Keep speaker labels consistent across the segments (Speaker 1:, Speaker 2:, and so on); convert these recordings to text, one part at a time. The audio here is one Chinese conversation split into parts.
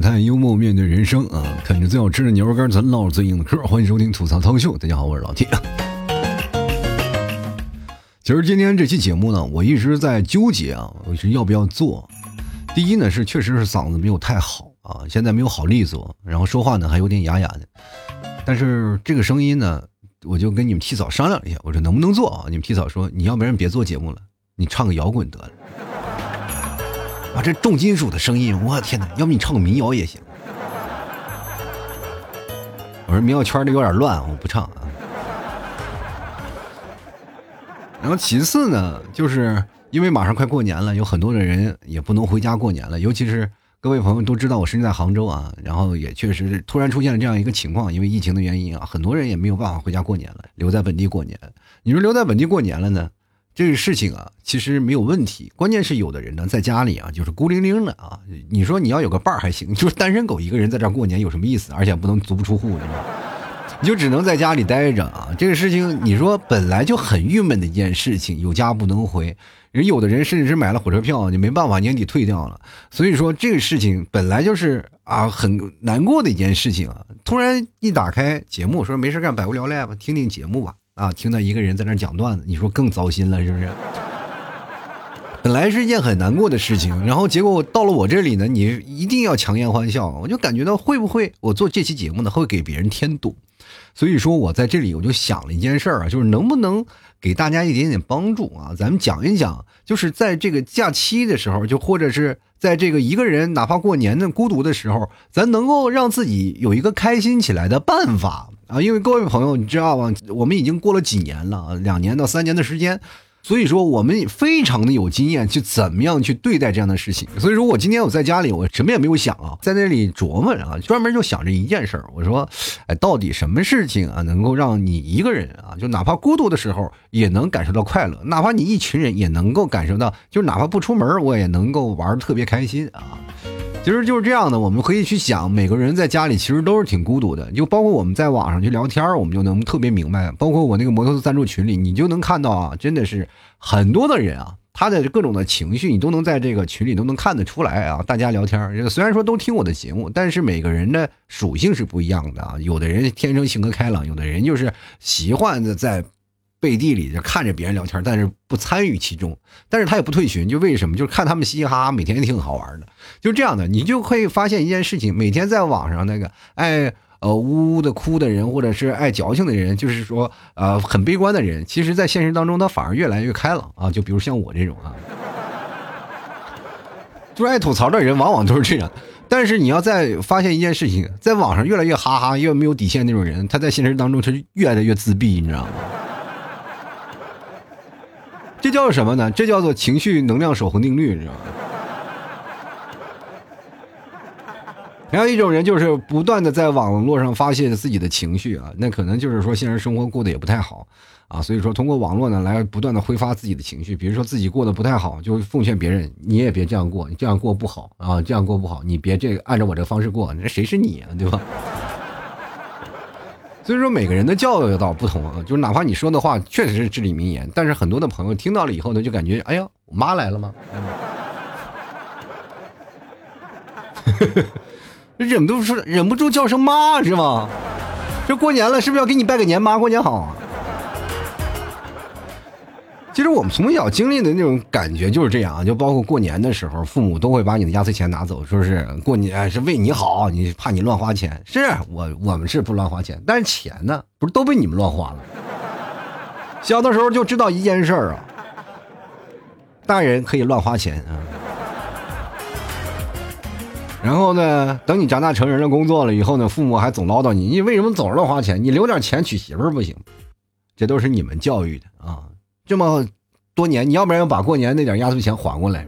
Speaker 1: 看，幽默面对人生啊！啃着最好吃的牛肉干，咱唠着最硬的嗑。欢迎收听吐槽涛秀，大家好，我是老 T。其实今天这期节目呢，我一直在纠结啊，我是要不要做。第一呢，是确实是嗓子没有太好啊，现在没有好利索，然后说话呢还有点哑哑的。但是这个声音呢，我就跟你们 T 嫂商量一下，我说能不能做啊？你们 T 嫂说，你要不然别做节目了，你唱个摇滚得了。啊，这重金属的声音，我天哪！要不你唱个民谣也行。我说民谣圈里有点乱，我不唱啊。然后其次呢，就是因为马上快过年了，有很多的人也不能回家过年了，尤其是各位朋友都知道我身在杭州啊，然后也确实突然出现了这样一个情况，因为疫情的原因啊，很多人也没有办法回家过年了，留在本地过年。你说留在本地过年了呢？这个事情啊，其实没有问题。关键是有的人呢，在家里啊，就是孤零零的啊。你说你要有个伴儿还行，就是单身狗一个人在这儿过年有什么意思？而且不能足不出户，是吧？你就只能在家里待着啊。这个事情，你说本来就很郁闷的一件事情，有家不能回。人有的人甚至是买了火车票，你没办法年底退掉了。所以说这个事情本来就是啊很难过的一件事情啊。突然一打开节目，说没事干，百无聊赖吧，听听节目吧。啊，听到一个人在那讲段子，你说更糟心了，是不是？本来是一件很难过的事情，然后结果到了我这里呢，你一定要强颜欢笑，我就感觉到会不会我做这期节目呢，会给别人添堵？所以说我在这里我就想了一件事儿啊，就是能不能给大家一点点帮助啊？咱们讲一讲，就是在这个假期的时候，就或者是在这个一个人哪怕过年的孤独的时候，咱能够让自己有一个开心起来的办法。啊，因为各位朋友，你知道吗？我们已经过了几年了，两年到三年的时间，所以说我们非常的有经验，去怎么样去对待这样的事情。所以说我今天我在家里，我什么也没有想啊，在那里琢磨啊，专门就想着一件事儿。我说，哎，到底什么事情啊，能够让你一个人啊，就哪怕孤独的时候也能感受到快乐，哪怕你一群人也能够感受到，就哪怕不出门，我也能够玩的特别开心啊。其实就是这样的，我们可以去想，每个人在家里其实都是挺孤独的，就包括我们在网上去聊天，我们就能特别明白。包括我那个摩托赞助群里，你就能看到啊，真的是很多的人啊，他的各种的情绪，你都能在这个群里都能看得出来啊。大家聊天，这个虽然说都听我的节目，但是每个人的属性是不一样的啊。有的人天生性格开朗，有的人就是喜欢的在。背地里就看着别人聊天，但是不参与其中，但是他也不退群，就为什么？就是看他们嘻嘻哈哈，每天也挺好玩的，就这样的，你就会发现一件事情：每天在网上那个爱呃呜呜的哭的人，或者是爱矫情的人，就是说呃很悲观的人，其实，在现实当中他反而越来越开朗啊。就比如像我这种啊，就是爱吐槽的人，往往都是这样。但是你要再发现一件事情，在网上越来越哈哈，越没有底线那种人，他在现实当中他就越来越自闭，你知道吗？这叫什么呢？这叫做情绪能量守恒定律，你知道吗？还有一种人就是不断的在网络上发泄自己的情绪啊，那可能就是说现实生活过得也不太好啊，所以说通过网络呢来不断的挥发自己的情绪，比如说自己过得不太好，就奉劝别人你也别这样过，你这样过不好啊，这样过不好，你别这个按照我这方式过，那谁是你啊，对吧？所以说每个人的教育道不同啊，就是哪怕你说的话确实是至理名言，但是很多的朋友听到了以后呢，就感觉哎呀，我妈来了吗？忍不住忍不住叫声妈是吗？这过年了，是不是要给你拜个年？妈过年好。其实我们从小经历的那种感觉就是这样啊，就包括过年的时候，父母都会把你的压岁钱拿走，说是过年是为你好，你怕你乱花钱。是我我们是不乱花钱，但是钱呢，不是都被你们乱花了。小的时候就知道一件事儿啊，大人可以乱花钱啊。然后呢，等你长大成人了，工作了以后呢，父母还总唠叨你，你为什么总是乱花钱？你留点钱娶媳妇儿不行？这都是你们教育的啊。这么多年，你要不然要把过年那点压岁钱还过来。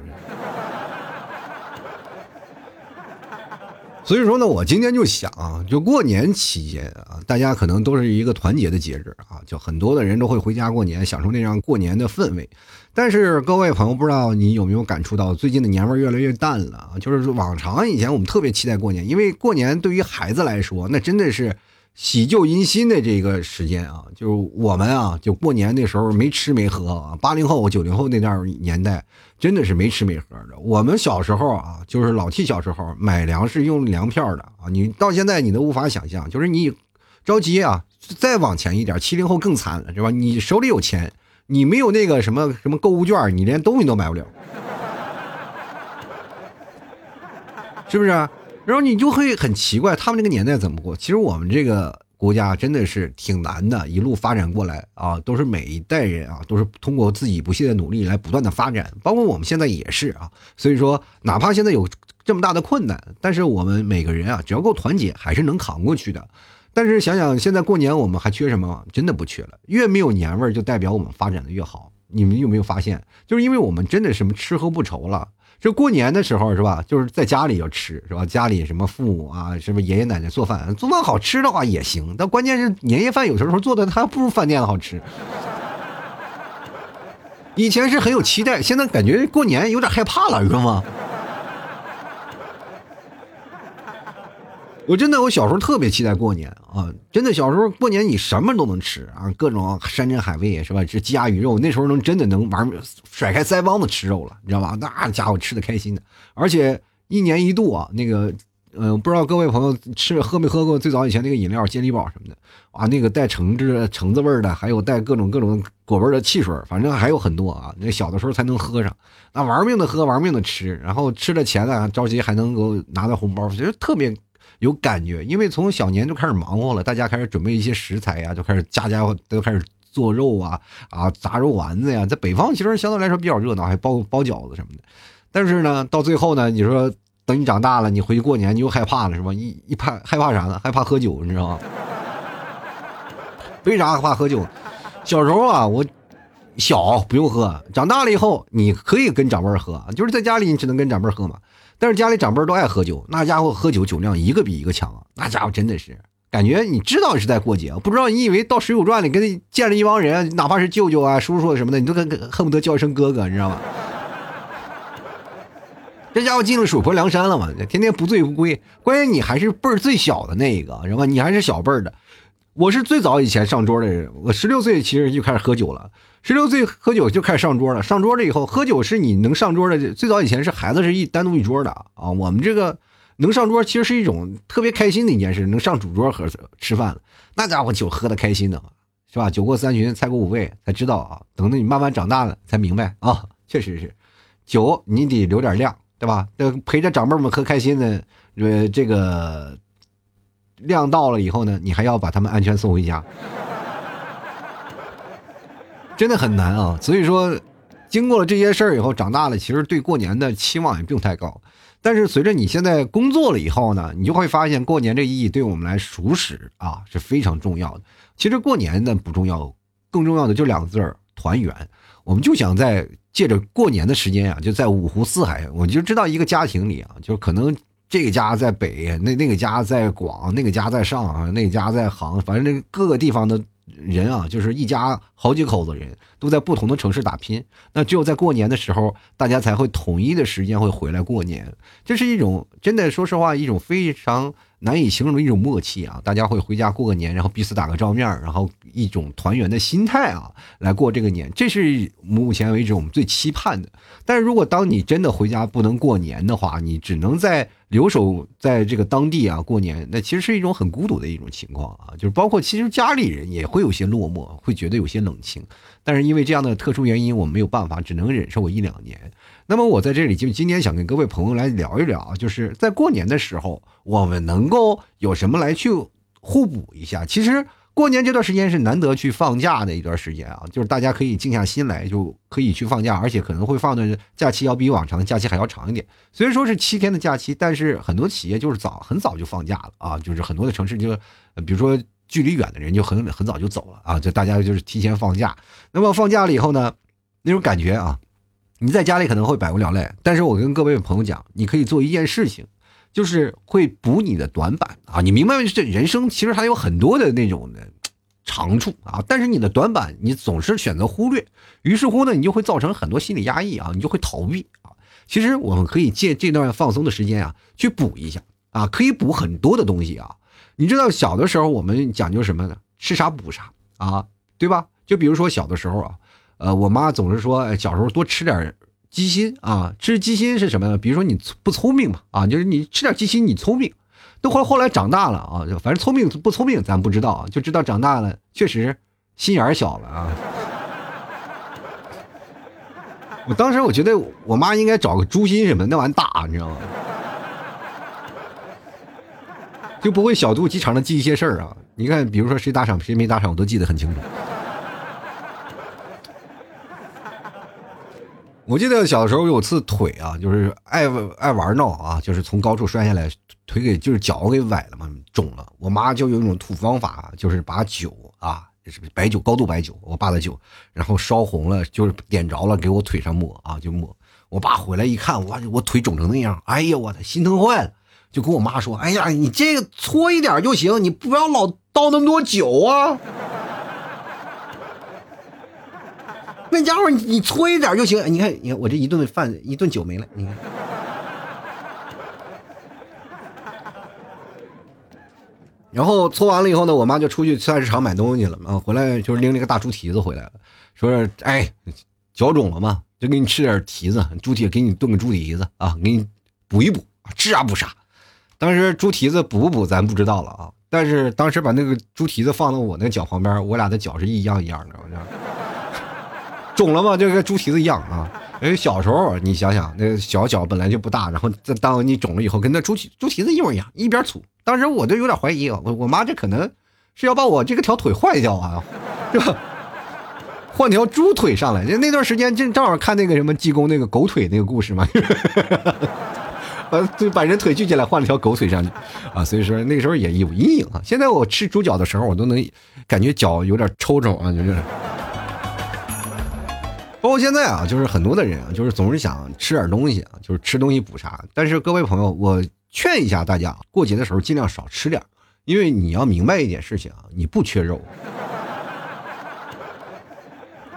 Speaker 1: 所以说呢，我今天就想啊，就过年期间啊，大家可能都是一个团结的节日啊，就很多的人都会回家过年，享受那样过年的氛围。但是各位朋友，不知道你有没有感触到，最近的年味越来越淡了啊？就是往常以前我们特别期待过年，因为过年对于孩子来说，那真的是喜旧迎新的这个时间啊，就是我们啊，就过年那时候没吃没喝啊。八零后、九零后那段年代，真的是没吃没喝的。我们小时候啊，就是老 T 小时候买粮食用粮票的啊，你到现在你都无法想象。就是你着急啊，再往前一点，七零后更惨了，是吧？你手里有钱，你没有那个什么什么购物券，你连东西都买不了，是不是？然后你就会很奇怪，他们这个年代怎么过？其实我们这个国家真的是挺难的，一路发展过来啊，都是每一代人啊，都是通过自己不懈的努力来不断的发展，包括我们现在也是啊。所以说，哪怕现在有这么大的困难，但是我们每个人啊，只要够团结，还是能扛过去的。但是想想现在过年，我们还缺什么？真的不缺了。越没有年味儿，就代表我们发展的越好。你们有没有发现？就是因为我们真的什么吃喝不愁了。这过年的时候是吧？就是在家里要吃是吧？家里什么父母啊，什么爷爷奶奶做饭，做饭好吃的话也行。但关键是年夜饭有时候做的还不如饭店的好吃。以前是很有期待，现在感觉过年有点害怕了，知道吗？我真的，我小时候特别期待过年啊！真的，小时候过年你什么都能吃啊，各种山珍海味是吧？这鸡鸭鱼肉，那时候能真的能玩甩开腮帮子吃肉了，你知道吧？那家伙吃的开心的，而且一年一度啊，那个，嗯，不知道各位朋友吃喝没喝过最早以前那个饮料，健力宝什么的啊，那个带橙汁、橙子味的，还有带各种各种果味的汽水，反正还有很多啊。那小的时候才能喝上，那玩命的喝，玩命的吃，然后吃了钱呢，着急还能够拿到红包，觉得特别。有感觉，因为从小年就开始忙活了，大家开始准备一些食材呀，就开始家家都开始做肉啊啊，炸肉丸子呀。在北方其实相对来说比较热闹，还包包饺子什么的。但是呢，到最后呢，你说等你长大了，你回去过年，你又害怕了，是吧？一一怕害怕啥呢？害怕喝酒，你知道吗？为啥害怕喝酒？小时候啊，我小不用喝，长大了以后你可以跟长辈喝，就是在家里你只能跟长辈喝嘛。但是家里长辈都爱喝酒，那家伙喝酒酒量一个比一个强啊，那家伙真的是感觉你知道是在过节，不知道你以为到《水浒传》里跟见了一帮人，哪怕是舅舅啊、叔叔什么的，你都跟恨不得叫一声哥哥，你知道吗？这家伙进了水泊梁山了嘛，天天不醉不归。关键你还是辈儿最小的那一个，是吧？你还是小辈儿的。我是最早以前上桌的人，我十六岁其实就开始喝酒了。十六岁喝酒就开始上桌了，上桌了以后喝酒是你能上桌的。最早以前是孩子是一单独一桌的啊，我们这个能上桌其实是一种特别开心的一件事，能上主桌喝吃饭了，那家伙酒喝的开心的，是吧？酒过三巡，菜过五味，才知道啊。等到你慢慢长大了，才明白啊，确实是，酒你得留点量，对吧？陪着长辈们喝开心的，呃，这个量到了以后呢，你还要把他们安全送回家。真的很难啊，所以说，经过了这些事儿以后，长大了，其实对过年的期望也并不太高。但是随着你现在工作了以后呢，你就会发现过年这意义对我们来熟识啊是非常重要的。其实过年呢不重要，更重要的就两个字儿团圆。我们就想在借着过年的时间啊，就在五湖四海，我就知道一个家庭里啊，就可能这个家在北，那那个家在广，那个家在上啊，那个家在杭，反正那各个地方的。人啊，就是一家好几口子人都在不同的城市打拼，那只有在过年的时候，大家才会统一的时间会回来过年。这是一种真的，说实话，一种非常难以形容的一种默契啊！大家会回家过个年，然后彼此打个照面，然后一种团圆的心态啊，来过这个年。这是目前为止我们最期盼的。但是如果当你真的回家不能过年的话，你只能在。留守在这个当地啊，过年那其实是一种很孤独的一种情况啊，就是包括其实家里人也会有些落寞，会觉得有些冷清。但是因为这样的特殊原因，我没有办法，只能忍受我一两年。那么我在这里就今天想跟各位朋友来聊一聊，就是在过年的时候，我们能够有什么来去互补一下？其实。过年这段时间是难得去放假的一段时间啊，就是大家可以静下心来，就可以去放假，而且可能会放的假期要比往常的假期还要长一点。虽然说是七天的假期，但是很多企业就是早很早就放假了啊，就是很多的城市就，比如说距离远的人就很很早就走了啊，就大家就是提前放假。那么放假了以后呢，那种感觉啊，你在家里可能会百无聊赖，但是我跟各位朋友讲，你可以做一件事情。就是会补你的短板啊！你明白这人生其实还有很多的那种的长处啊，但是你的短板你总是选择忽略，于是乎呢，你就会造成很多心理压抑啊，你就会逃避啊。其实我们可以借这段放松的时间啊，去补一下啊，可以补很多的东西啊。你知道小的时候我们讲究什么呢？吃啥补啥啊，对吧？就比如说小的时候啊，呃，我妈总是说小时候多吃点鸡心啊，吃鸡心是什么呢？比如说你不聪明嘛，啊，就是你吃点鸡心你聪明。都后后来长大了啊，反正聪明不聪明咱不知道，就知道长大了确实心眼小了啊。我当时我觉得我妈应该找个猪心什么，那玩意大，你知道吗？就不会小肚鸡肠的记一些事儿啊。你看，比如说谁打赏谁没打赏，我都记得很清楚。我记得小时候有次腿啊，就是爱爱玩闹啊，就是从高处摔下来，腿给就是脚给崴了嘛，肿了。我妈就有一种土方法，就是把酒啊。是白酒，高度白酒，我爸的酒，然后烧红了，就是点着了，给我腿上抹啊，就抹。我爸回来一看，哇，我腿肿成那样，哎呀，我的心疼坏了，就跟我妈说：“哎呀，你这个搓一点就行，你不要老倒那么多酒啊。那家伙，你搓一点就行。你看，你看我这一顿饭，一顿酒没了，你看。”然后搓完了以后呢，我妈就出去菜市场买东西了啊，回来就是拎了个大猪蹄子回来了，说：“哎，脚肿了嘛，就给你吃点蹄子，猪蹄给你炖个猪蹄子啊，给你补一补，治啥补啥？”当时猪蹄子补不补咱不知道了啊，但是当时把那个猪蹄子放到我那脚旁边，我俩的脚是一样一样的，肿了嘛，就跟猪蹄子一样啊。哎，小时候你想想，那小脚本来就不大，然后再当你肿了以后，跟那猪蹄猪蹄子一模一样，一边粗。当时我都有点怀疑啊，我我妈这可能是要把我这个条腿换掉啊，是吧？换条猪腿上来。就那段时间正正好看那个什么济公那个狗腿那个故事嘛，把就把人腿锯起来换了条狗腿上去啊。所以说那时候也有阴影啊。现在我吃猪脚的时候，我都能感觉脚有点抽抽啊，就是。包括现在啊，就是很多的人啊，就是总是想吃点东西啊，就是吃东西补啥。但是各位朋友，我劝一下大家，过节的时候尽量少吃点，因为你要明白一点事情啊，你不缺肉，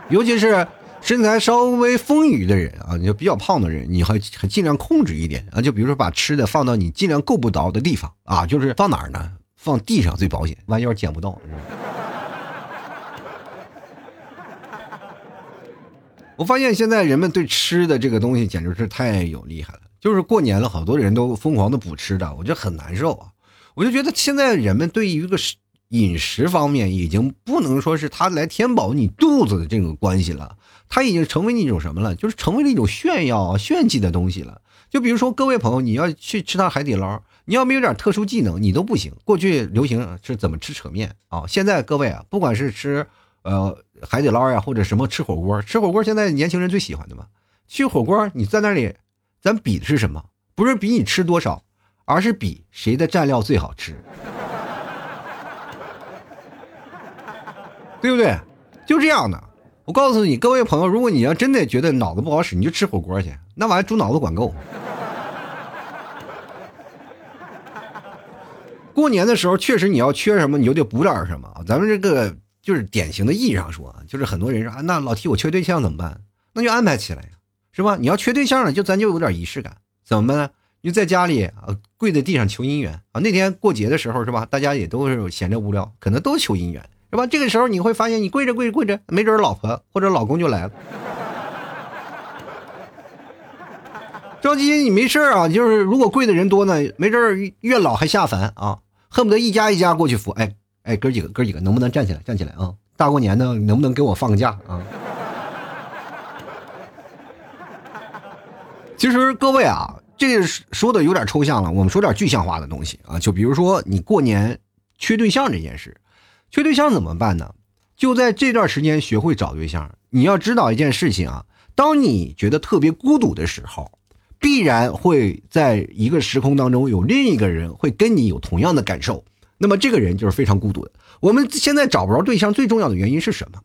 Speaker 1: 尤其是身材稍微丰腴的人啊，你就比较胖的人，你还还尽量控制一点啊。就比如说把吃的放到你尽量够不着的地方啊，就是放哪儿呢？放地上最保险，万一要捡不到。我发现现在人们对吃的这个东西简直是太有厉害了，就是过年了，好多人都疯狂的补吃的，我觉得很难受啊！我就觉得现在人们对于一个饮食方面已经不能说是他来填饱你肚子的这种关系了，它已经成为一种什么了？就是成为了一种炫耀、炫技的东西了。就比如说各位朋友，你要去吃趟海底捞，你要没有点特殊技能，你都不行。过去流行是怎么吃扯面啊？现在各位啊，不管是吃。呃，海底捞呀，或者什么吃火锅，吃火锅现在年轻人最喜欢的嘛。去火锅，你在那里，咱比的是什么？不是比你吃多少，而是比谁的蘸料最好吃，对不对？就这样的。我告诉你，各位朋友，如果你要真的觉得脑子不好使，你就吃火锅去，那玩意猪脑子管够。过年的时候，确实你要缺什么，你就得补点什么。咱们这个。就是典型的意义上说，就是很多人说啊，那老提我缺对象怎么办？那就安排起来呀，是吧？你要缺对象了，就咱就有点仪式感，怎么办呢？就在家里啊，跪在地上求姻缘啊。那天过节的时候是吧？大家也都是闲着无聊，可能都求姻缘，是吧？这个时候你会发现，你跪着跪着跪着，没准老婆或者老公就来了。着急你没事啊，就是如果跪的人多呢，没准月老还下凡啊，恨不得一家一家过去扶，哎。哎，哥几个，哥几个，能不能站起来？站起来啊！大过年的，能不能给我放个假啊？其实各位啊，这说的有点抽象了，我们说点具象化的东西啊。就比如说你过年缺对象这件事，缺对象怎么办呢？就在这段时间学会找对象。你要知道一件事情啊，当你觉得特别孤独的时候，必然会在一个时空当中有另一个人会跟你有同样的感受。那么这个人就是非常孤独的。我们现在找不着对象，最重要的原因是什么？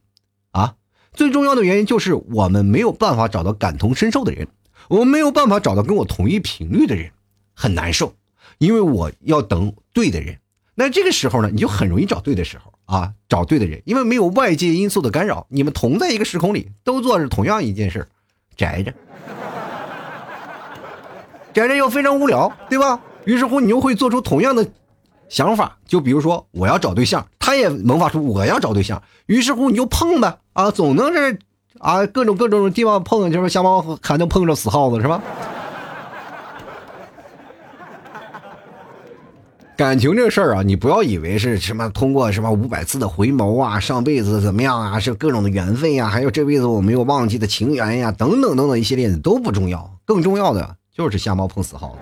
Speaker 1: 啊，最重要的原因就是我们没有办法找到感同身受的人，我们没有办法找到跟我同一频率的人，很难受，因为我要等对的人。那这个时候呢，你就很容易找对的时候啊，找对的人，因为没有外界因素的干扰，你们同在一个时空里，都做着同样一件事，宅着，宅着又非常无聊，对吧？于是乎，你又会做出同样的。想法，就比如说我要找对象，他也萌发出我要找对象，于是乎你就碰呗啊，总能是啊各种各种地方碰，就是瞎猫还能碰着死耗子是吧？感情这事儿啊，你不要以为是什么通过什么五百次的回眸啊，上辈子怎么样啊，是各种的缘分呀，还有这辈子我没有忘记的情缘呀，等等等等一系列的都不重要，更重要的就是瞎猫碰死耗子。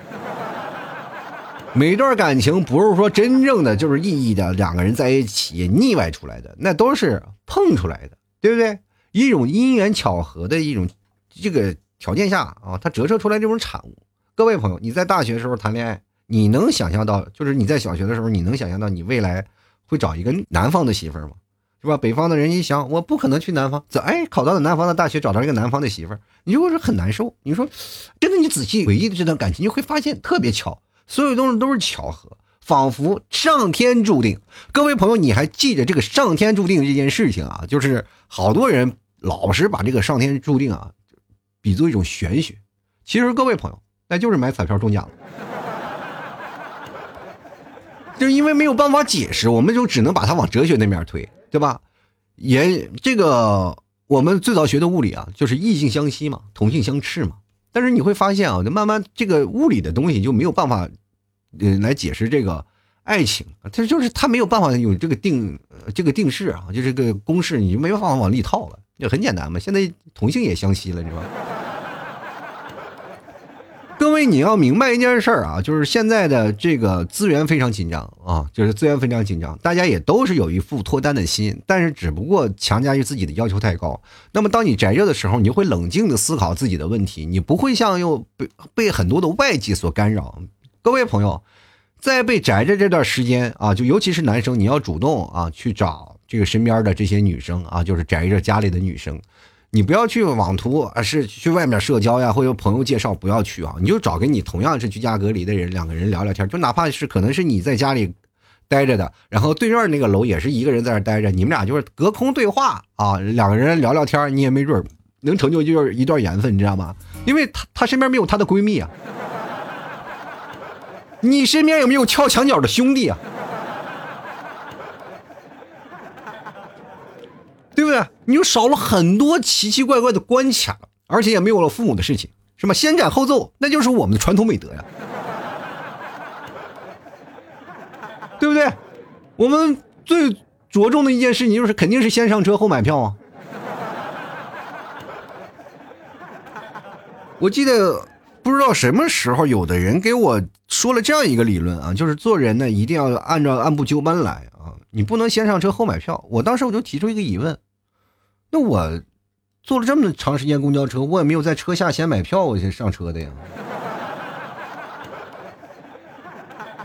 Speaker 1: 每段感情不是说真正的就是意义的两个人在一起腻歪出来的，那都是碰出来的，对不对？一种因缘巧合的一种这个条件下啊，它折射出来这种产物。各位朋友，你在大学时候谈恋爱。你能想象到，就是你在小学的时候，你能想象到你未来会找一个南方的媳妇儿吗？是吧？北方的人一想，我不可能去南方，怎哎考到了南方的大学，找到一个南方的媳妇儿，你就会很难受。你说，真的，你仔细回忆的这段感情，你会发现特别巧，所有东西都是巧合，仿佛上天注定。各位朋友，你还记着这个上天注定这件事情啊？就是好多人老是把这个上天注定啊，比作一种玄学。其实各位朋友，那就是买彩票中奖了。就因为没有办法解释，我们就只能把它往哲学那面推，对吧？也这个我们最早学的物理啊，就是异性相吸嘛，同性相斥嘛。但是你会发现啊，就慢慢这个物理的东西就没有办法，呃，来解释这个爱情，它就是它没有办法有这个定这个定式啊，就这个公式，你就没有办法往里套了，就很简单嘛。现在同性也相吸了，是吧？各位，你要明白一件事儿啊，就是现在的这个资源非常紧张啊，就是资源非常紧张，大家也都是有一副脱单的心，但是只不过强加于自己的要求太高。那么，当你宅着的时候，你会冷静的思考自己的问题，你不会像又被被很多的外界所干扰。各位朋友，在被宅着这段时间啊，就尤其是男生，你要主动啊去找这个身边的这些女生啊，就是宅着家里的女生。你不要去网图啊，是去外面社交呀，或者朋友介绍，不要去啊！你就找跟你同样是居家隔离的人，两个人聊聊天，就哪怕是可能是你在家里待着的，然后对面那个楼也是一个人在那待着，你们俩就是隔空对话啊，两个人聊聊天，你也没准能成就就是一段缘分，你知道吗？因为他他身边没有他的闺蜜啊，你身边有没有撬墙角的兄弟啊？对不对？你就少了很多奇奇怪怪的关卡，而且也没有了父母的事情，是吧？先斩后奏，那就是我们的传统美德呀，对不对？我们最着重的一件事情就是，肯定是先上车后买票啊。我记得不知道什么时候，有的人给我说了这样一个理论啊，就是做人呢一定要按照按部就班来啊，你不能先上车后买票。我当时我就提出一个疑问。那我坐了这么长时间公交车，我也没有在车下先买票，我先上车的呀，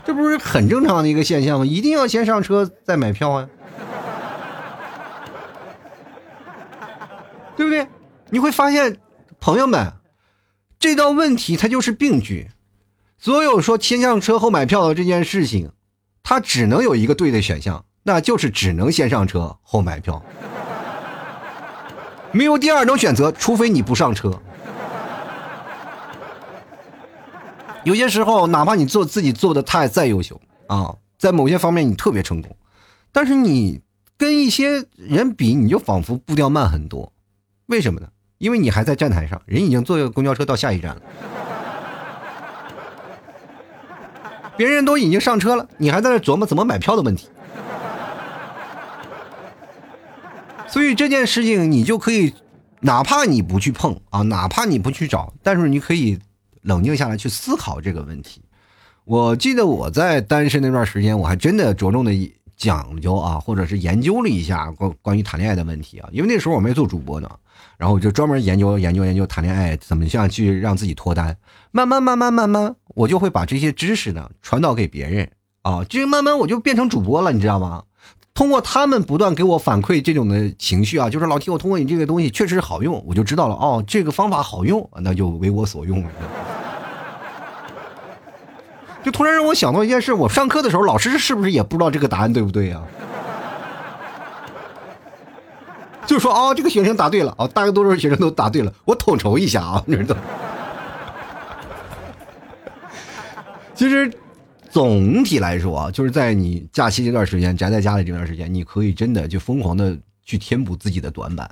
Speaker 1: 这不是很正常的一个现象吗？一定要先上车再买票啊，对不对？你会发现，朋友们，这道问题它就是病句。所有说先上车后买票的这件事情，它只能有一个对的选项，那就是只能先上车后买票。没有第二种选择，除非你不上车。有些时候，哪怕你做自己做的太再优秀啊，在某些方面你特别成功，但是你跟一些人比，你就仿佛步调慢很多。为什么呢？因为你还在站台上，人已经坐公交车到下一站了，别人都已经上车了，你还在那琢磨怎么买票的问题。所以这件事情，你就可以，哪怕你不去碰啊，哪怕你不去找，但是你可以冷静下来去思考这个问题。我记得我在单身那段时间，我还真的着重的讲究啊，或者是研究了一下关关于谈恋爱的问题啊，因为那时候我没做主播呢，然后我就专门研究研究研究谈恋爱怎么样去让自己脱单。慢慢慢慢慢慢，我就会把这些知识呢传导给别人啊，就慢慢我就变成主播了，你知道吗？通过他们不断给我反馈这种的情绪啊，就是老提我通过你这个东西确实好用，我就知道了哦，这个方法好用，那就为我所用了。就突然让我想到一件事，我上课的时候，老师是不是也不知道这个答案对不对呀？就说啊，这个学生答对了啊，大多数学生都答对了，我统筹一下啊，你知道。其实。总体来说啊，就是在你假期这段时间宅在家里这段时间，你可以真的就疯狂的去填补自己的短板。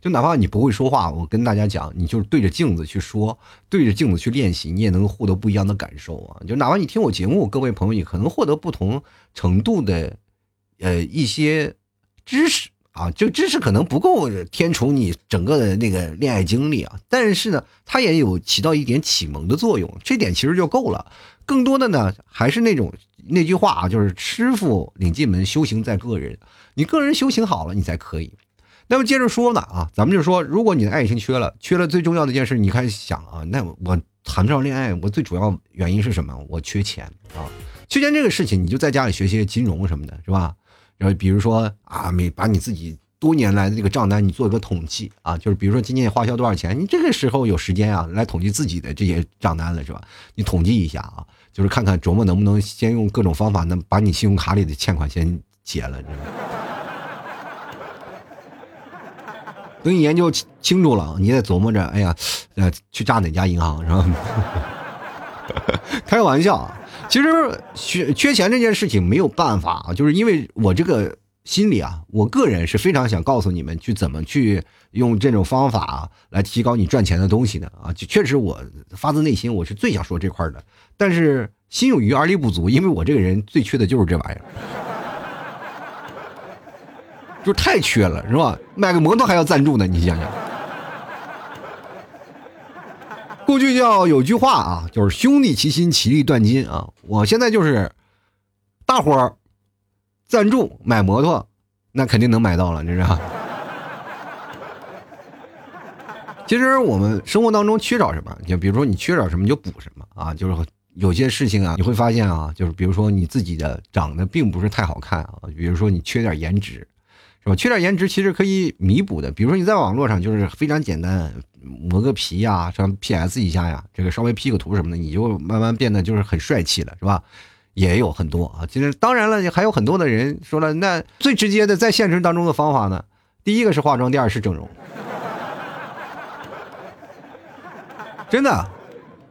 Speaker 1: 就哪怕你不会说话，我跟大家讲，你就是对着镜子去说，对着镜子去练习，你也能获得不一样的感受啊！就哪怕你听我节目，各位朋友也可能获得不同程度的，呃，一些知识啊。就知识可能不够填充你整个的那个恋爱经历啊，但是呢，它也有起到一点启蒙的作用，这点其实就够了。更多的呢，还是那种那句话啊，就是师傅领进门，修行在个人。你个人修行好了，你才可以。那么接着说呢啊，咱们就说，如果你的爱情缺了，缺了最重要的一件事，你开始想啊，那我谈不上恋爱，我最主要原因是什么？我缺钱啊，缺钱这个事情，你就在家里学些金融什么的，是吧？然后比如说啊，每把你自己多年来的这个账单，你做一个统计啊，就是比如说今年花销多少钱，你这个时候有时间啊，来统计自己的这些账单了，是吧？你统计一下啊，就是看看琢磨能不能先用各种方法，能把你信用卡里的欠款先结了，等你研究清楚了，你再琢磨着，哎呀，呃，去炸哪家银行是吧？开个玩笑，其实缺缺钱这件事情没有办法啊，就是因为我这个心里啊，我个人是非常想告诉你们去怎么去用这种方法来提高你赚钱的东西的啊，就确实我发自内心我是最想说这块的，但是心有余而力不足，因为我这个人最缺的就是这玩意儿。就太缺了，是吧？买个摩托还要赞助呢，你想想。过去叫有句话啊，就是兄弟齐心，其利断金啊。我现在就是大伙儿赞助买摩托，那肯定能买到了，这是。其实我们生活当中缺少什么，就比如说你缺少什么，就补什么啊。就是有些事情啊，你会发现啊，就是比如说你自己的长得并不是太好看啊，比如说你缺点颜值。是吧？缺点颜值其实可以弥补的，比如说你在网络上就是非常简单，磨个皮呀，上 PS 一下呀，这个稍微 P 个图什么的，你就慢慢变得就是很帅气了，是吧？也有很多啊。其实当然了，还有很多的人说了，那最直接的在现实当中的方法呢，第一个是化妆，第二是整容。真的，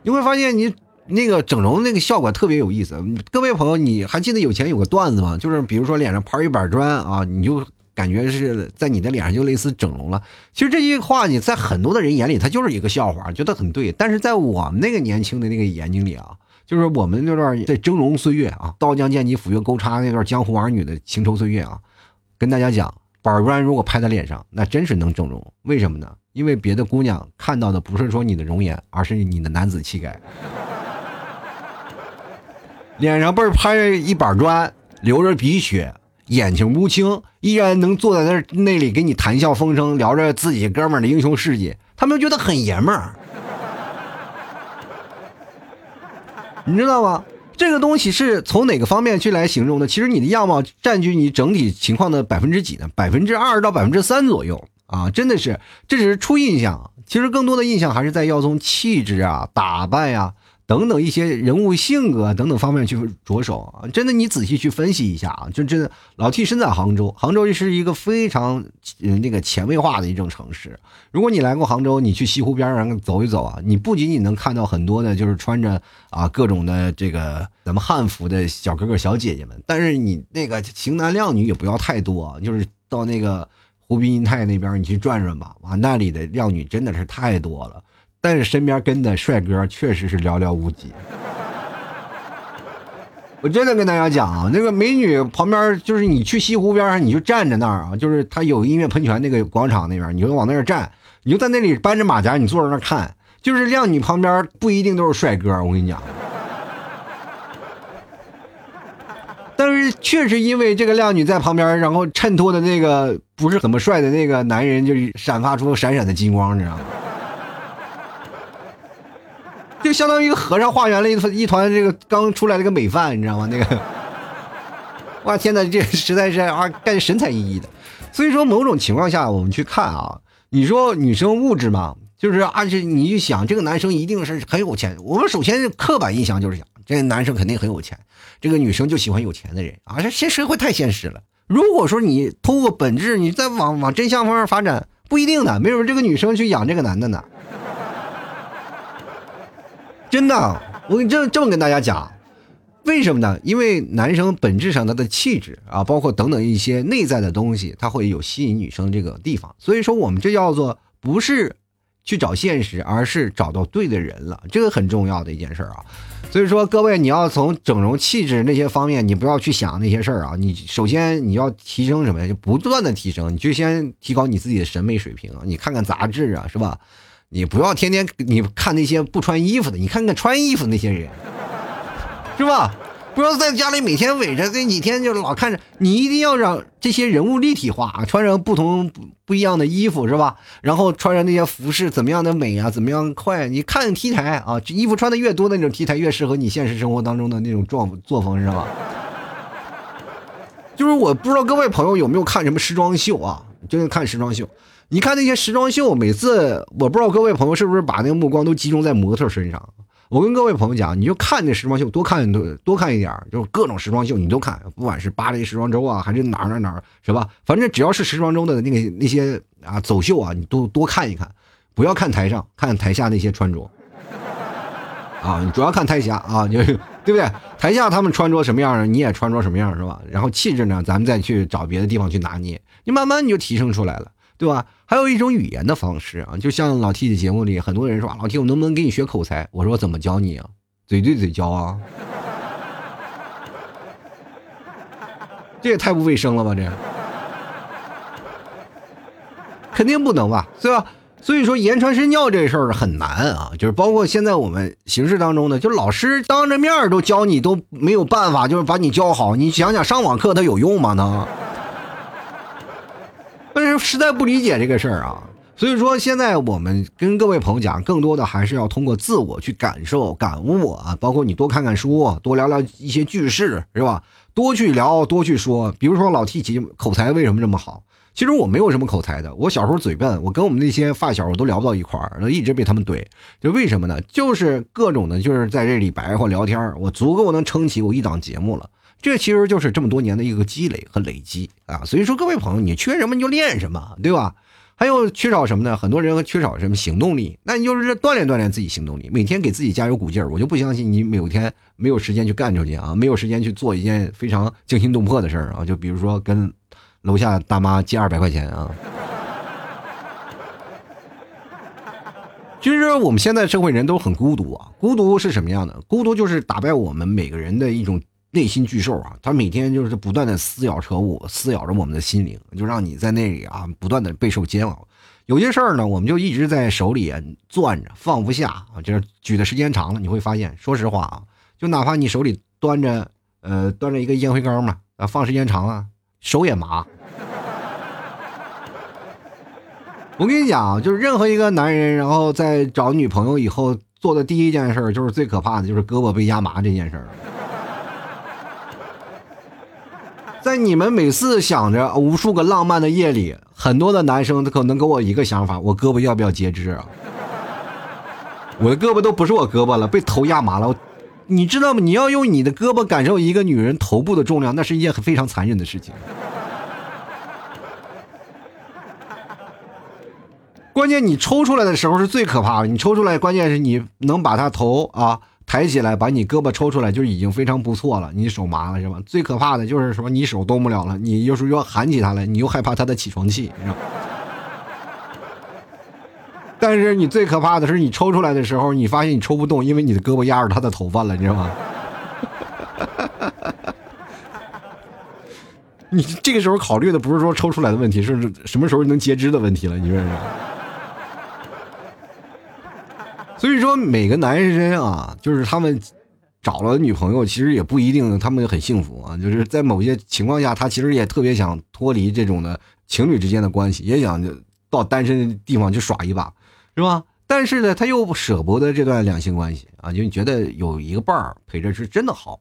Speaker 1: 你会发现你那个整容那个效果特别有意思。各位朋友，你还记得以前有个段子吗？就是比如说脸上拍一板砖啊，你就。感觉是在你的脸上就类似整容了。其实这句话你在很多的人眼里，它就是一个笑话，觉得很对。但是在我们那个年轻的那个眼睛里啊，就是我们那段在峥嵘岁月啊，刀枪剑戟斧钺钩叉那段江湖儿女的情仇岁月啊，跟大家讲，板砖如果拍在脸上，那真是能整容。为什么呢？因为别的姑娘看到的不是说你的容颜，而是你的男子气概。脸上被拍一板砖，流着鼻血。眼睛乌青，依然能坐在那那里给你谈笑风生，聊着自己哥们儿的英雄事迹，他们觉得很爷们儿，你知道吗？这个东西是从哪个方面去来形容的？其实你的样貌占据你整体情况的百分之几呢？百分之二到百分之三左右啊！真的是，这只是初印象，其实更多的印象还是在要从气质啊、打扮呀。等等一些人物性格等等方面去着手啊，真的你仔细去分析一下啊，就真的老 T 身在杭州，杭州是一个非常嗯那个前卫化的一种城市。如果你来过杭州，你去西湖边上走一走啊，你不仅仅能看到很多的就是穿着啊各种的这个咱们汉服的小哥哥小姐姐们，但是你那个型男靓女也不要太多，就是到那个湖滨银泰那边你去转转吧，哇，那里的靓女真的是太多了。但是身边跟的帅哥确实是寥寥无几。我真的跟大家讲啊，那个美女旁边就是你去西湖边上，你就站在那儿啊，就是他有音乐喷泉那个广场那边，你就往那儿站，你就在那里搬着马甲，你坐在那儿看，就是靓女旁边不一定都是帅哥，我跟你讲。但是确实因为这个靓女在旁边，然后衬托的那个不是怎么帅的那个男人，就是闪发出闪闪的金光，你知道吗？就相当于一个和尚化缘了一团一团这个刚出来的个美饭，你知道吗？那个，哇天哪，这实在是啊，感觉神采奕奕的。所以说，某种情况下，我们去看啊，你说女生物质嘛，就是而且你一想，这个男生一定是很有钱。我们首先刻板印象就是想，这个男生肯定很有钱，这个女生就喜欢有钱的人啊。这现社会太现实了。如果说你通过本质，你再往往真相方面发展，不一定的，没准这个女生去养这个男的呢。真的，我跟这这么跟大家讲，为什么呢？因为男生本质上他的气质啊，包括等等一些内在的东西，他会有吸引女生这个地方。所以说，我们这叫做不是去找现实，而是找到对的人了，这个很重要的一件事啊。所以说，各位你要从整容、气质那些方面，你不要去想那些事儿啊。你首先你要提升什么呀？就不断的提升，你就先提高你自己的审美水平。你看看杂志啊，是吧？你不要天天你看那些不穿衣服的，你看看穿衣服那些人。是吧？不要在家里每天围着这几天就老看着，你一定要让这些人物立体化，穿上不同不不一样的衣服，是吧？然后穿上那些服饰，怎么样的美啊？怎么样快？你看 T 台啊，衣服穿的越多的，那种 T 台越适合你现实生活当中的那种状作风，是吧？就是我不知道各位朋友有没有看什么时装秀啊？就是看时装秀，你看那些时装秀，每次我不知道各位朋友是不是把那个目光都集中在模特身上。我跟各位朋友讲，你就看那时装秀，多看多多看一点就是各种时装秀你都看，不管是巴黎时装周啊，还是哪儿哪儿哪儿，是吧？反正只要是时装周的那个那些啊走秀啊，你都多看一看，不要看台上，看台下那些穿着。啊，主要看台下啊，就对不对？台下他们穿着什么样，你也穿着什么样，是吧？然后气质呢，咱们再去找别的地方去拿捏，你慢慢你就提升出来了。对吧？还有一种语言的方式啊，就像老 T 的节目里，很多人说老 T，我能不能给你学口才？我说我怎么教你啊？嘴对嘴教啊？这也太不卫生了吧？这肯定不能吧？对吧？所以说言传身教这事儿很难啊，就是包括现在我们形式当中呢，就是老师当着面都教你都没有办法，就是把你教好。你想想上网课它有用吗？呢？但是实在不理解这个事儿啊，所以说现在我们跟各位朋友讲，更多的还是要通过自我去感受、感悟啊，包括你多看看书，多聊聊一些句式，是吧？多去聊，多去说。比如说老 T 奇口才为什么这么好？其实我没有什么口才的，我小时候嘴笨，我跟我们那些发小我都聊不到一块儿，一直被他们怼。就为什么呢？就是各种的，就是在这里白话聊天，我足够能撑起我一档节目了。这其实就是这么多年的一个积累和累积啊，所以说各位朋友，你缺什么你就练什么，对吧？还有缺少什么呢？很多人缺少什么行动力，那你就是锻炼锻炼自己行动力，每天给自己加油鼓劲儿。我就不相信你每天没有时间去干出去啊，没有时间去做一件非常惊心动魄的事儿啊，就比如说跟楼下大妈借二百块钱啊。其实我们现在社会人都很孤独啊，孤独是什么样的？孤独就是打败我们每个人的一种。内心巨兽啊，他每天就是不断的撕咬着我，撕咬着我们的心灵，就让你在那里啊，不断的备受煎熬。有些事儿呢，我们就一直在手里攥着，放不下啊。就是举的时间长了，你会发现，说实话啊，就哪怕你手里端着，呃，端着一个烟灰缸嘛，啊，放时间长了，手也麻。我跟你讲，就是任何一个男人，然后在找女朋友以后做的第一件事，就是最可怕的就是胳膊被压麻这件事儿。在你们每次想着无数个浪漫的夜里，很多的男生可能跟我一个想法：我胳膊要不要截肢啊？我的胳膊都不是我胳膊了，被头压麻了。你知道吗？你要用你的胳膊感受一个女人头部的重量，那是一件非常残忍的事情。关键你抽出来的时候是最可怕的，你抽出来，关键是你能把她头啊。抬起来，把你胳膊抽出来就已经非常不错了。你手麻了是吧？最可怕的就是什么？你手动不了了，你又是要喊起他来，你又害怕他的起床气，是吧？但是你最可怕的是，你抽出来的时候，你发现你抽不动，因为你的胳膊压着他的头发了，你知道吗？你这个时候考虑的不是说抽出来的问题，是什么时候能截肢的问题了，你认识吗？所以说，每个男人啊，就是他们找了女朋友，其实也不一定他们很幸福啊。就是在某些情况下，他其实也特别想脱离这种的情侣之间的关系，也想到单身的地方去耍一把，是吧？但是呢，他又舍不得这段两性关系啊，就觉得有一个伴儿陪着是真的好。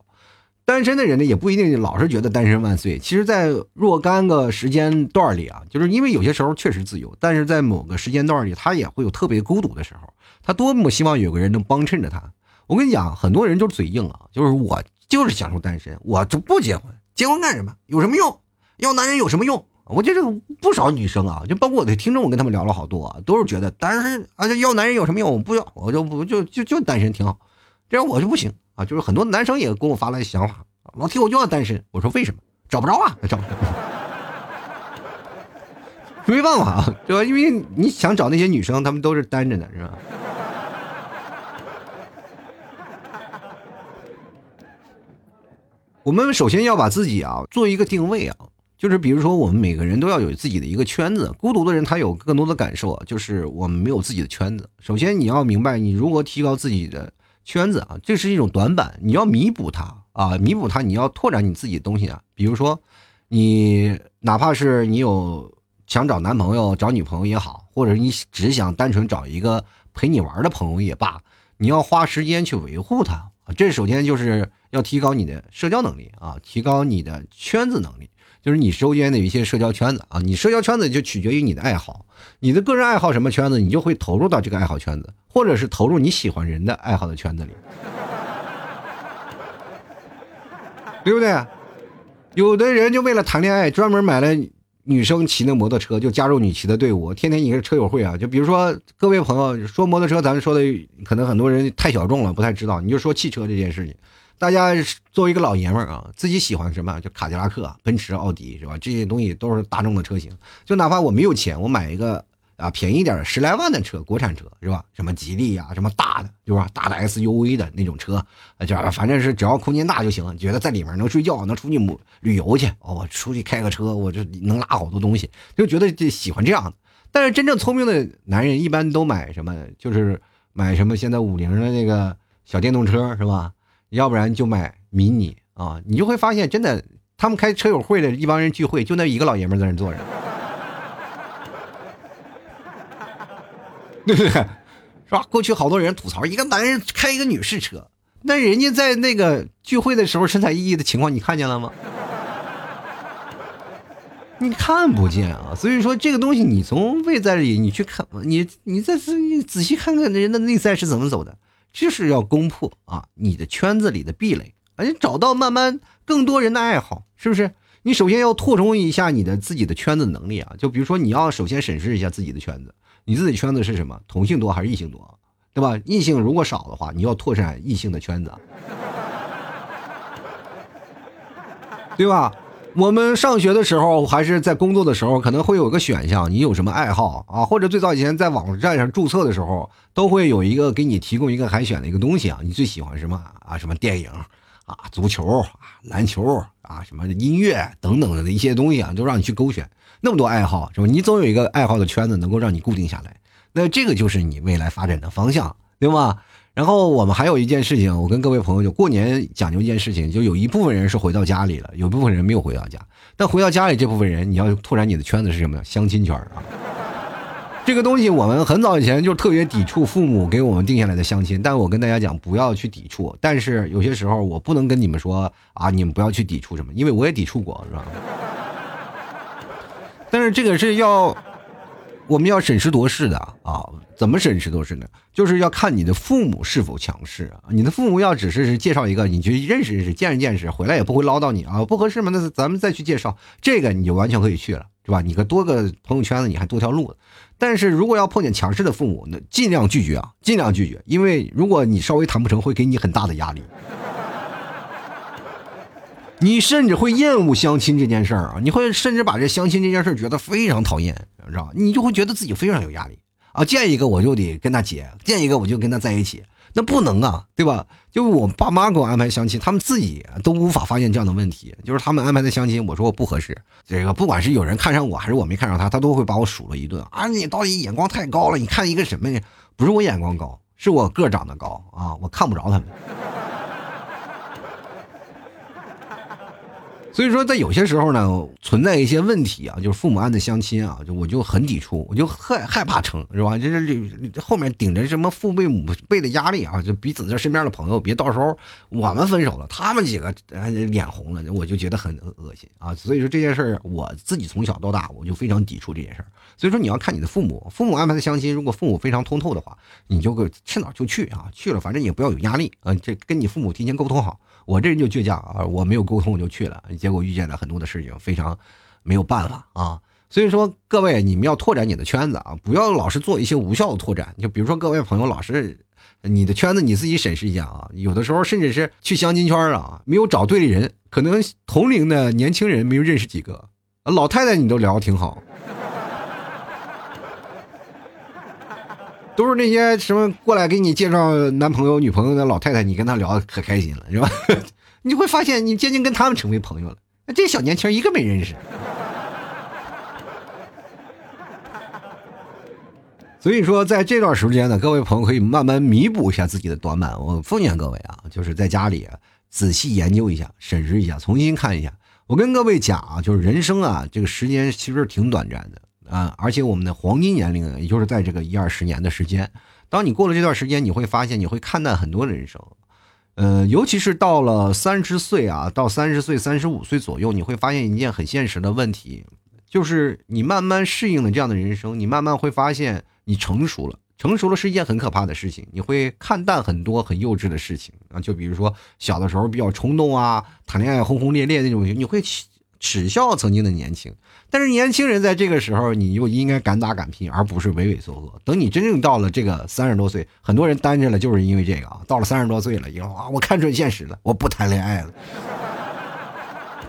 Speaker 1: 单身的人呢，也不一定老是觉得单身万岁。其实，在若干个时间段里啊，就是因为有些时候确实自由，但是在某个时间段里，他也会有特别孤独的时候。他多么希望有个人能帮衬着他。我跟你讲，很多人就是嘴硬啊，就是我就是享受单身，我就不结婚，结婚干什么？有什么用？要男人有什么用？我觉得不少女生啊，就包括我的听众，我跟他们聊了好多，都是觉得单身啊，要男人有什么用？我不要，我就不就就就单身挺好，这样我就不行。就是很多男生也给我发来想法，老提我就要单身，我说为什么？找不着啊，找不着。没办法，对吧？因为你想找那些女生，她们都是单着的，是吧？我们首先要把自己啊做一个定位啊，就是比如说我们每个人都要有自己的一个圈子。孤独的人他有更多的感受，就是我们没有自己的圈子。首先你要明白，你如何提高自己的圈子啊，这是一种短板，你要弥补它啊，弥补它，你要拓展你自己的东西啊。比如说，你哪怕是你有想找男朋友、找女朋友也好，或者你只想单纯找一个陪你玩的朋友也罢，你要花时间去维护他。这首先就是要提高你的社交能力啊，提高你的圈子能力，就是你周边的一些社交圈子啊。你社交圈子就取决于你的爱好，你的个人爱好什么圈子，你就会投入到这个爱好圈子，或者是投入你喜欢人的爱好的圈子里，对不对？有的人就为了谈恋爱，专门买了。女生骑那摩托车就加入你骑的队伍，天天一个车友会啊。就比如说各位朋友说摩托车，咱们说的可能很多人太小众了，不太知道。你就说汽车这件事情，大家作为一个老爷们儿啊，自己喜欢什么就卡迪拉克、奔驰、奥迪是吧？这些东西都是大众的车型。就哪怕我没有钱，我买一个。啊，便宜点十来万的车，国产车是吧？什么吉利呀，什么大的，对吧？大的 SUV 的那种车，啊就反正是只要空间大就行。觉得在里面能睡觉，能出去旅游去，哦，我出去开个车，我就能拉好多东西，就觉得这喜欢这样的。但是真正聪明的男人一般都买什么？就是买什么现在五菱的那个小电动车是吧？要不然就买迷你啊。你就会发现，真的，他们开车友会的一帮人聚会，就那一个老爷们在那坐着。对不对？是吧？过去好多人吐槽，一个男人开一个女士车，那人家在那个聚会的时候神采奕奕的情况，你看见了吗？你看不见啊！所以说这个东西，你从外在里你去看，你你再仔细看看人的内在是怎么走的，就是要攻破啊你的圈子里的壁垒，而且找到慢慢更多人的爱好，是不是？你首先要扩充一下你的自己的圈子能力啊！就比如说，你要首先审视一下自己的圈子。你自己圈子是什么？同性多还是异性多？对吧？异性如果少的话，你要拓展异性的圈子，对吧？我们上学的时候还是在工作的时候，可能会有个选项，你有什么爱好啊？或者最早以前在网站上注册的时候，都会有一个给你提供一个海选的一个东西啊，你最喜欢什么啊？什么电影啊？足球啊？篮球啊？什么音乐等等的一些东西啊，都让你去勾选。那么多爱好是吧？你总有一个爱好的圈子能够让你固定下来，那这个就是你未来发展的方向，对吗？然后我们还有一件事情，我跟各位朋友就过年讲究一件事情，就有一部分人是回到家里了，有部分人没有回到家。但回到家里这部分人，你要拓展你的圈子是什么？相亲圈啊！这个东西我们很早以前就特别抵触父母给我们定下来的相亲，但我跟大家讲不要去抵触。但是有些时候我不能跟你们说啊，你们不要去抵触什么，因为我也抵触过，是吧？但是这个是要，我们要审时度势的啊！怎么审时度势呢？就是要看你的父母是否强势啊！你的父母要只是介绍一个，你去认识认识，见识见识，回来也不会唠叨你啊！不合适吗？那咱们再去介绍，这个你就完全可以去了，是吧？你可多个朋友圈子，你还多条路。但是如果要碰见强势的父母，那尽量拒绝啊，尽量拒绝，因为如果你稍微谈不成，会给你很大的压力。你甚至会厌恶相亲这件事儿啊！你会甚至把这相亲这件事儿觉得非常讨厌，知道吧？你就会觉得自己非常有压力啊！见一个我就得跟他结，见一个我就跟他在一起，那不能啊，对吧？就我爸妈给我安排相亲，他们自己都无法发现这样的问题，就是他们安排的相亲，我说我不合适，这个不管是有人看上我还是我没看上他，他都会把我数了一顿啊！你到底眼光太高了，你看一个什么呀？不是我眼光高，是我个长得高啊，我看不着他们。所以说，在有些时候呢，存在一些问题啊，就是父母安的相亲啊，就我就很抵触，我就害害怕成，是吧？就是后面顶着什么父辈母辈的压力啊，就彼此这身边的朋友，别到时候我们分手了，他们几个脸红了，我就觉得很恶心啊。所以说这件事儿，我自己从小到大我就非常抵触这件事儿。所以说你要看你的父母，父母安排的相亲，如果父母非常通透的话，你就趁早就去啊，去了反正也不要有压力啊，这跟你父母提前沟通好。我这人就倔强啊，我没有沟通我就去了，结果遇见了很多的事情，非常没有办法啊。所以说，各位你们要拓展你的圈子啊，不要老是做一些无效的拓展。就比如说，各位朋友老是你的圈子你自己审视一下啊，有的时候甚至是去相亲圈啊，没有找对的人，可能同龄的年轻人没有认识几个，老太太你都聊得挺好。都是那些什么过来给你介绍男朋友、女朋友的老太太，你跟她聊的可开心了，是吧？你会发现你渐渐跟他们成为朋友了。这小年轻一个没认识。所以说，在这段时间呢，各位朋友可以慢慢弥补一下自己的短板。我奉劝各位啊，就是在家里仔细研究一下、审视一下、重新看一下。我跟各位讲啊，就是人生啊，这个时间其实挺短暂的。啊，而且我们的黄金年龄，也就是在这个一二十年的时间，当你过了这段时间，你会发现你会看淡很多的人生，呃，尤其是到了三十岁啊，到三十岁、三十五岁左右，你会发现一件很现实的问题，就是你慢慢适应了这样的人生，你慢慢会发现你成熟了，成熟了是一件很可怕的事情，你会看淡很多很幼稚的事情。啊，就比如说小的时候比较冲动啊，谈恋爱轰轰烈烈那种，你会耻笑曾经的年轻。但是年轻人在这个时候，你又应该敢打敢拼，而不是畏畏缩缩。等你真正到了这个三十多岁，很多人单着了，就是因为这个啊。到了三十多岁了以后啊，我看准现实了，我不谈恋爱了。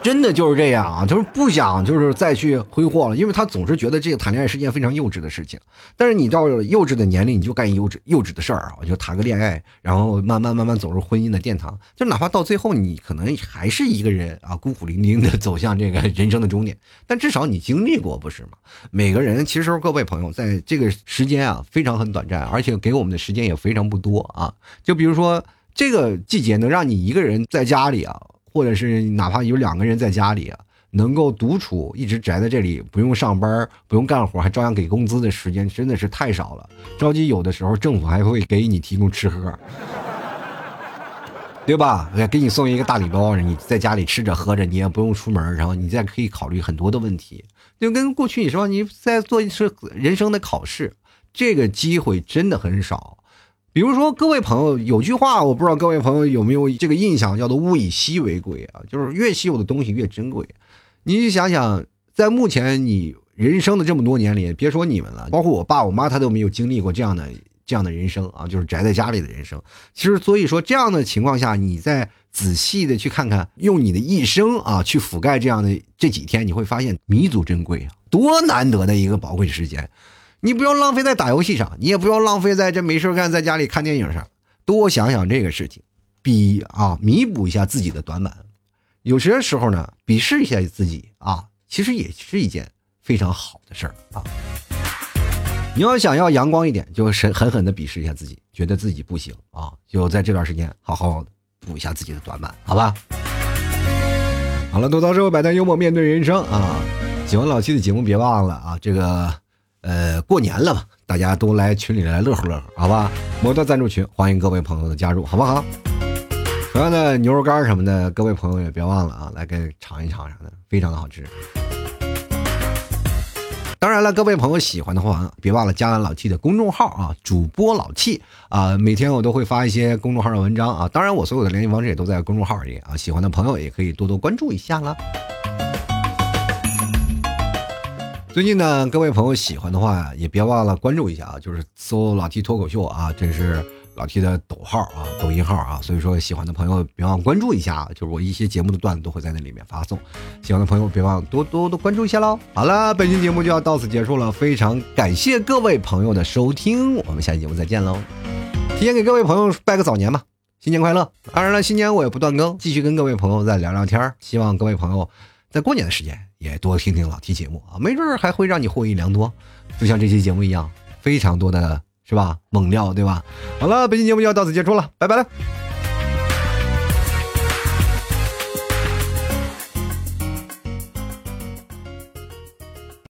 Speaker 1: 真的就是这样啊，就是不想就是再去挥霍了，因为他总是觉得这个谈恋爱是件非常幼稚的事情。但是你到了幼稚的年龄，你就干幼稚幼稚的事儿啊，就谈个恋爱，然后慢慢慢慢走入婚姻的殿堂。就哪怕到最后，你可能还是一个人啊，孤苦伶仃的走向这个人生的终点。但至少你经历过，不是吗？每个人其实各位朋友，在这个时间啊，非常很短暂，而且给我们的时间也非常不多啊。就比如说这个季节，能让你一个人在家里啊。或者是哪怕有两个人在家里，能够独处，一直宅在这里，不用上班，不用干活，还照样给工资的时间，真的是太少了。着急有的时候政府还会给你提供吃喝，对吧？给你送一个大礼包，你在家里吃着喝着，你也不用出门，然后你再可以考虑很多的问题。就跟过去你说你在做一次人生的考试，这个机会真的很少。比如说，各位朋友，有句话，我不知道各位朋友有没有这个印象，叫做“物以稀为贵”啊，就是越稀有的东西越珍贵。你想想，在目前你人生的这么多年里，别说你们了，包括我爸我妈，他都没有经历过这样的这样的人生啊，就是宅在家里的人生。其实，所以说这样的情况下，你再仔细的去看看，用你的一生啊去覆盖这样的这几天，你会发现弥足珍贵啊，多难得的一个宝贵时间。你不要浪费在打游戏上，你也不要浪费在这没事干在家里看电影上，多想想这个事情，比啊弥补一下自己的短板。有些时候呢，鄙视一下自己啊，其实也是一件非常好的事儿啊。你要想要阳光一点，就狠狠狠的鄙视一下自己，觉得自己不行啊，就在这段时间好好补一下自己的短板，好吧？好了，吐槽社会百态，幽默面对人生啊！喜欢老七的节目，别忘了啊，这个。呃，过年了嘛，大家都来群里来乐呵乐呵，好吧？摩托赞助群，欢迎各位朋友的加入，好不好？同样的牛肉干什么的，各位朋友也别忘了啊，来给尝一尝啥的，非常的好吃。当然了，各位朋友喜欢的话，别忘了加老 T 的公众号啊，主播老 T 啊，每天我都会发一些公众号的文章啊。当然，我所有的联系方式也都在公众号里啊，喜欢的朋友也可以多多关注一下了。最近呢，各位朋友喜欢的话，也别忘了关注一下啊，就是搜老 T 脱口秀啊，这是老 T 的抖号啊，抖音号啊，所以说喜欢的朋友别忘关注一下啊，就是我一些节目的段子都会在那里面发送，喜欢的朋友别忘多多多关注一下喽。好了，本期节目就要到此结束了，非常感谢各位朋友的收听，我们下期节目再见喽。提前给各位朋友拜个早年吧，新年快乐！当然了，新年我也不断更，继续跟各位朋友再聊聊天希望各位朋友在过年的时间。也多听听老提节目啊，没准儿还会让你获益良多，就像这期节目一样，非常多的是吧？猛料，对吧？好了，本期节目就要到此结束了，拜拜。